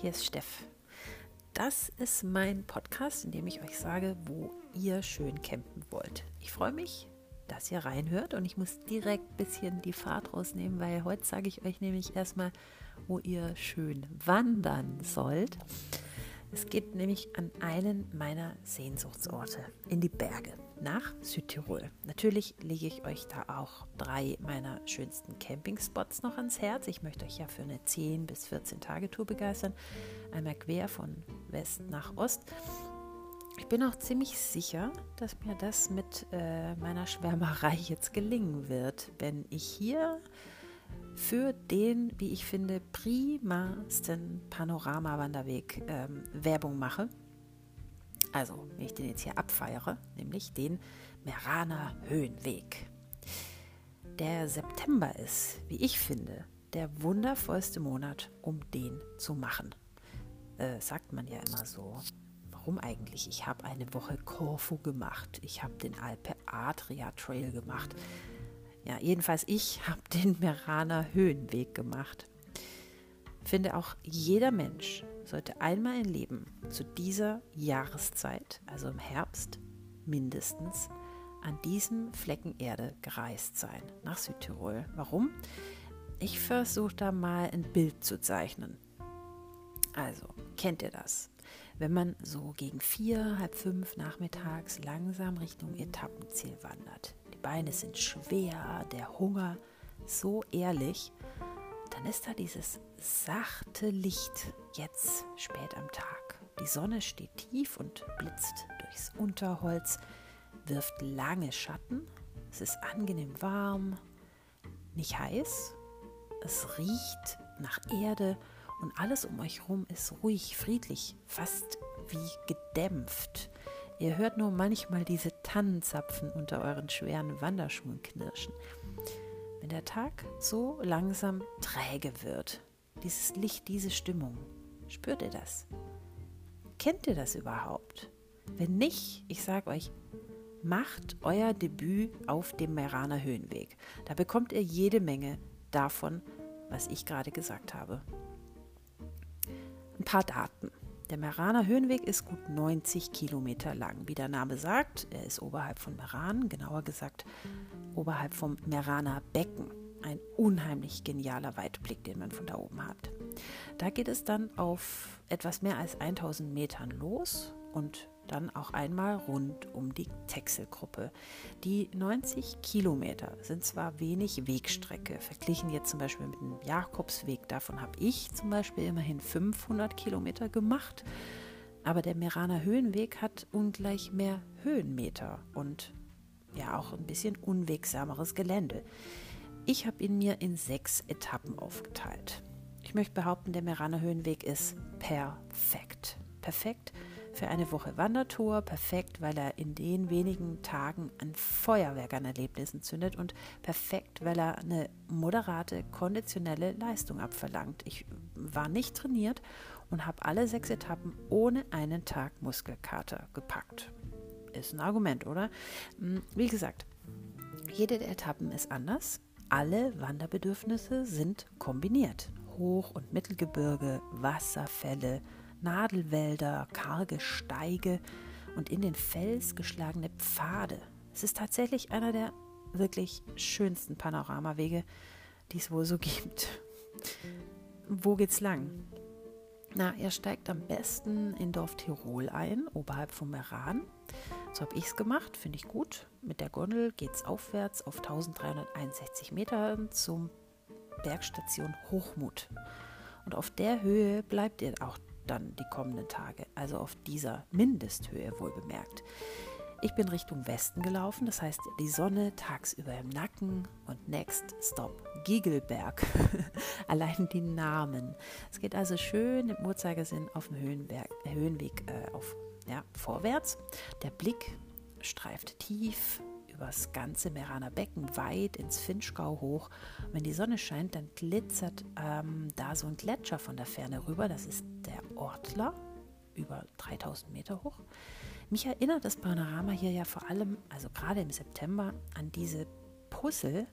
hier ist Steff. Das ist mein Podcast, in dem ich euch sage, wo ihr schön campen wollt. Ich freue mich, dass ihr reinhört und ich muss direkt ein bisschen die Fahrt rausnehmen, weil heute sage ich euch nämlich erstmal, wo ihr schön wandern sollt. Es geht nämlich an einen meiner Sehnsuchtsorte, in die Berge, nach Südtirol. Natürlich lege ich euch da auch drei meiner schönsten Campingspots noch ans Herz. Ich möchte euch ja für eine 10 bis 14 Tage Tour begeistern. Einmal quer von West nach Ost. Ich bin auch ziemlich sicher, dass mir das mit äh, meiner Schwärmerei jetzt gelingen wird, wenn ich hier für den, wie ich finde, primasten Panoramawanderweg ähm, Werbung mache. Also, wenn ich den jetzt hier abfeiere, nämlich den Meraner Höhenweg. Der September ist, wie ich finde, der wundervollste Monat, um den zu machen. Äh, sagt man ja immer so. Warum eigentlich? Ich habe eine Woche Korfu gemacht. Ich habe den Alpe Adria Trail gemacht. Ja, jedenfalls ich habe den Meraner Höhenweg gemacht. Finde auch jeder Mensch sollte einmal im Leben zu dieser Jahreszeit, also im Herbst mindestens, an diesem Flecken Erde gereist sein, nach Südtirol. Warum? Ich versuche da mal ein Bild zu zeichnen. Also, kennt ihr das? Wenn man so gegen vier, halb fünf nachmittags langsam Richtung Etappenziel wandert, die Beine sind schwer, der Hunger so ehrlich, dann ist da dieses sachte Licht jetzt spät am Tag. Die Sonne steht tief und blitzt durchs Unterholz, wirft lange Schatten. Es ist angenehm warm, nicht heiß. Es riecht nach Erde und alles um euch herum ist ruhig, friedlich, fast wie gedämpft. Ihr hört nur manchmal diese Tannenzapfen unter euren schweren Wanderschuhen knirschen. Wenn der Tag so langsam träge wird, dieses Licht, diese Stimmung, spürt ihr das? Kennt ihr das überhaupt? Wenn nicht, ich sage euch, macht euer Debüt auf dem Meraner Höhenweg. Da bekommt ihr jede Menge davon, was ich gerade gesagt habe. Ein paar Daten. Der Meraner Höhenweg ist gut 90 Kilometer lang. Wie der Name sagt, er ist oberhalb von Meran, genauer gesagt oberhalb vom Meraner Becken. Ein unheimlich genialer Weitblick, den man von da oben hat. Da geht es dann auf etwas mehr als 1000 Metern los und dann auch einmal rund um die Texelgruppe. Die 90 Kilometer sind zwar wenig Wegstrecke, verglichen jetzt zum Beispiel mit dem Jakobsweg, davon habe ich zum Beispiel immerhin 500 Kilometer gemacht, aber der Meraner Höhenweg hat ungleich mehr Höhenmeter und ja auch ein bisschen unwegsameres Gelände. Ich habe ihn mir in sechs Etappen aufgeteilt. Ich möchte behaupten, der Meraner Höhenweg ist perfekt. Perfekt für eine Woche Wandertour perfekt, weil er in den wenigen Tagen ein Feuerwerk an Erlebnissen zündet und perfekt, weil er eine moderate, konditionelle Leistung abverlangt. Ich war nicht trainiert und habe alle sechs Etappen ohne einen Tag Muskelkater gepackt. Ist ein Argument, oder? Hm, wie gesagt, jede der Etappen ist anders. Alle Wanderbedürfnisse sind kombiniert. Hoch- und Mittelgebirge, Wasserfälle, Nadelwälder, karge Steige und in den Fels geschlagene Pfade. Es ist tatsächlich einer der wirklich schönsten Panoramawege, die es wohl so gibt. Wo geht's lang? Na, er steigt am besten in Dorf Tirol ein, oberhalb vom Meran. So habe ich es gemacht, finde ich gut. Mit der Gondel geht es aufwärts auf 1361 Metern zum Bergstation Hochmut. Und auf der Höhe bleibt ihr auch dann die kommenden Tage, also auf dieser Mindesthöhe wohl bemerkt. Ich bin Richtung Westen gelaufen, das heißt die Sonne tagsüber im Nacken und next stop Giegelberg. Allein die Namen. Es geht also schön im Uhrzeigersinn auf dem Höhenberg, Höhenweg äh, auf, ja, vorwärts. Der Blick streift tief übers ganze Meraner Becken weit ins Finchgau hoch. wenn die Sonne scheint, dann glitzert ähm, da so ein Gletscher von der Ferne rüber. Das ist Ortler, über 3000 Meter hoch. Mich erinnert das Panorama hier ja vor allem, also gerade im September, an diese Puzzle,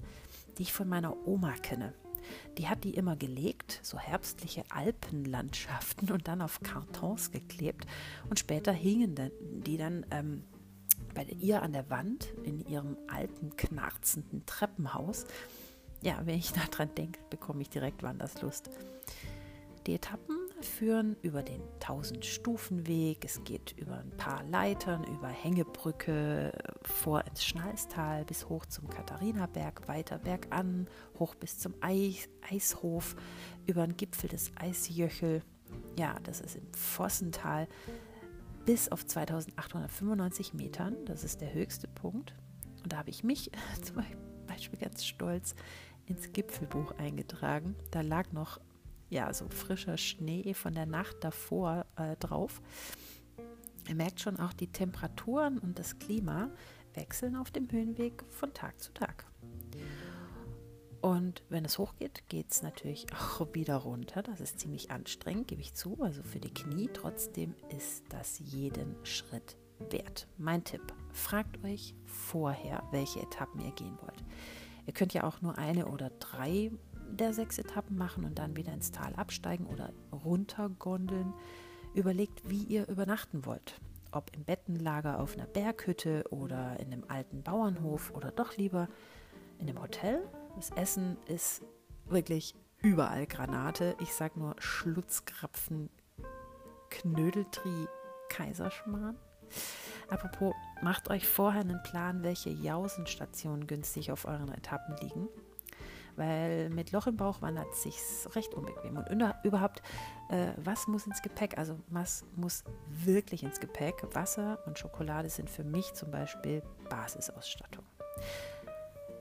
die ich von meiner Oma kenne. die hat die immer gelegt, so herbstliche Alpenlandschaften und dann auf Kartons geklebt. Und später hingen die dann ähm, bei ihr an der Wand in ihrem alten, knarzenden Treppenhaus. Ja, wenn ich daran denke, bekomme ich direkt Wanderslust. Die Etappen führen über den 1000-Stufen-Weg. Es geht über ein paar Leitern, über Hängebrücke vor ins Schnalstal bis hoch zum Katharinaberg, weiter bergan, hoch bis zum Eis, Eishof, über den Gipfel des Eisjöchel. Ja, das ist im Vossental bis auf 2895 Metern. Das ist der höchste Punkt. Und da habe ich mich zum Beispiel ganz stolz ins Gipfelbuch eingetragen. Da lag noch ja so frischer Schnee von der Nacht davor äh, drauf. Ihr merkt schon, auch die Temperaturen und das Klima wechseln auf dem Höhenweg von Tag zu Tag. Und wenn es hochgeht, geht es natürlich auch wieder runter. Das ist ziemlich anstrengend, gebe ich zu. Also für die Knie. Trotzdem ist das jeden Schritt wert. Mein Tipp, fragt euch vorher, welche Etappen ihr gehen wollt. Ihr könnt ja auch nur eine oder drei der sechs Etappen machen und dann wieder ins Tal absteigen oder runtergondeln. Überlegt, wie ihr übernachten wollt. Ob im Bettenlager auf einer Berghütte oder in einem alten Bauernhof oder doch lieber in einem Hotel das Essen ist wirklich überall Granate. Ich sag nur Schlutzkrapfen, Knödeltri, Kaiserschmarrn. Apropos, macht euch vorher einen Plan, welche Jausenstationen günstig auf euren Etappen liegen. Weil mit Loch im Bauch wandert es sich recht unbequem. Und überhaupt, äh, was muss ins Gepäck? Also, was muss wirklich ins Gepäck? Wasser und Schokolade sind für mich zum Beispiel Basisausstattung.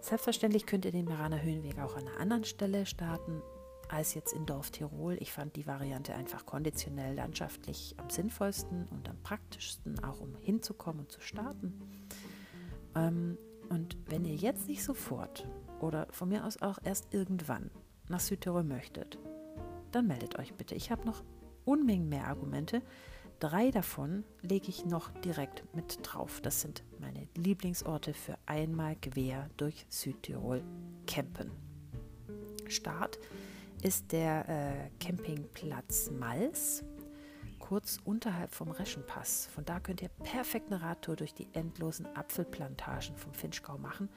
Selbstverständlich könnt ihr den Meraner Höhenweg auch an einer anderen Stelle starten als jetzt in Dorf Tirol. Ich fand die Variante einfach konditionell landschaftlich am sinnvollsten und am praktischsten, auch um hinzukommen und zu starten. Ähm, und wenn ihr jetzt nicht sofort oder von mir aus auch erst irgendwann nach Südtirol möchtet, dann meldet euch bitte. Ich habe noch Unmengen mehr Argumente, Drei davon lege ich noch direkt mit drauf. Das sind meine Lieblingsorte für einmal quer durch Südtirol campen. Start ist der äh, Campingplatz Mals, kurz unterhalb vom Reschenpass. Von da könnt ihr perfekt eine Radtour durch die endlosen Apfelplantagen vom Finchgau machen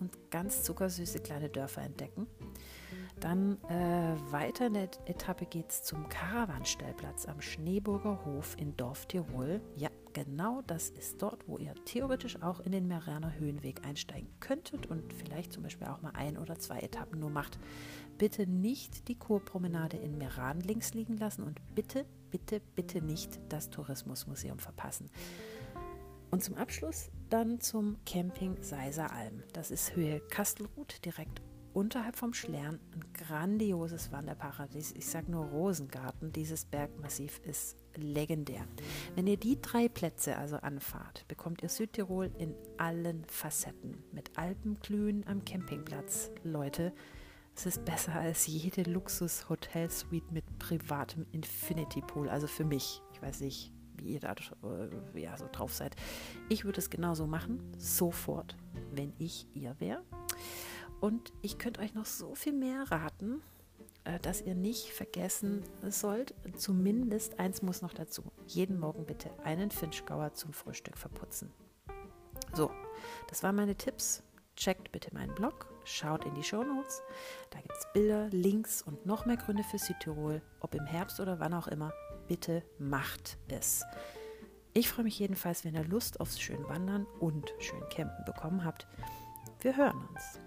und ganz zuckersüße kleine Dörfer entdecken. Dann äh, weiter in der Etappe geht es zum Karawanstellplatz am Schneeburger Hof in Dorf Tirol. Ja, genau das ist dort, wo ihr theoretisch auch in den Meraner Höhenweg einsteigen könntet und vielleicht zum Beispiel auch mal ein oder zwei Etappen nur macht. Bitte nicht die Kurpromenade in Meran links liegen lassen und bitte, bitte, bitte nicht das Tourismusmuseum verpassen. Und zum Abschluss dann zum Camping Seiser Alm. Das ist Höhe Kastelruth, direkt unterhalb vom Schlern ein grandioses Wanderparadies. Ich sage nur Rosengarten. Dieses Bergmassiv ist legendär. Wenn ihr die drei Plätze also anfahrt, bekommt ihr Südtirol in allen Facetten. Mit Alpenglühen am Campingplatz. Leute, es ist besser als jede Luxus-Hotelsuite mit privatem Infinity Pool. Also für mich. Ich weiß nicht, wie ihr da äh, ja, so drauf seid. Ich würde es genauso machen, sofort, wenn ich ihr wäre. Und ich könnte euch noch so viel mehr raten, äh, dass ihr nicht vergessen sollt. Zumindest eins muss noch dazu. Jeden Morgen bitte einen Finchgauer zum Frühstück verputzen. So, das waren meine Tipps. Checkt bitte meinen Blog, schaut in die Shownotes. Da gibt es Bilder, Links und noch mehr Gründe für Südtirol, ob im Herbst oder wann auch immer bitte macht es. Ich freue mich jedenfalls, wenn ihr Lust aufs schön Wandern und schön Campen bekommen habt. Wir hören uns.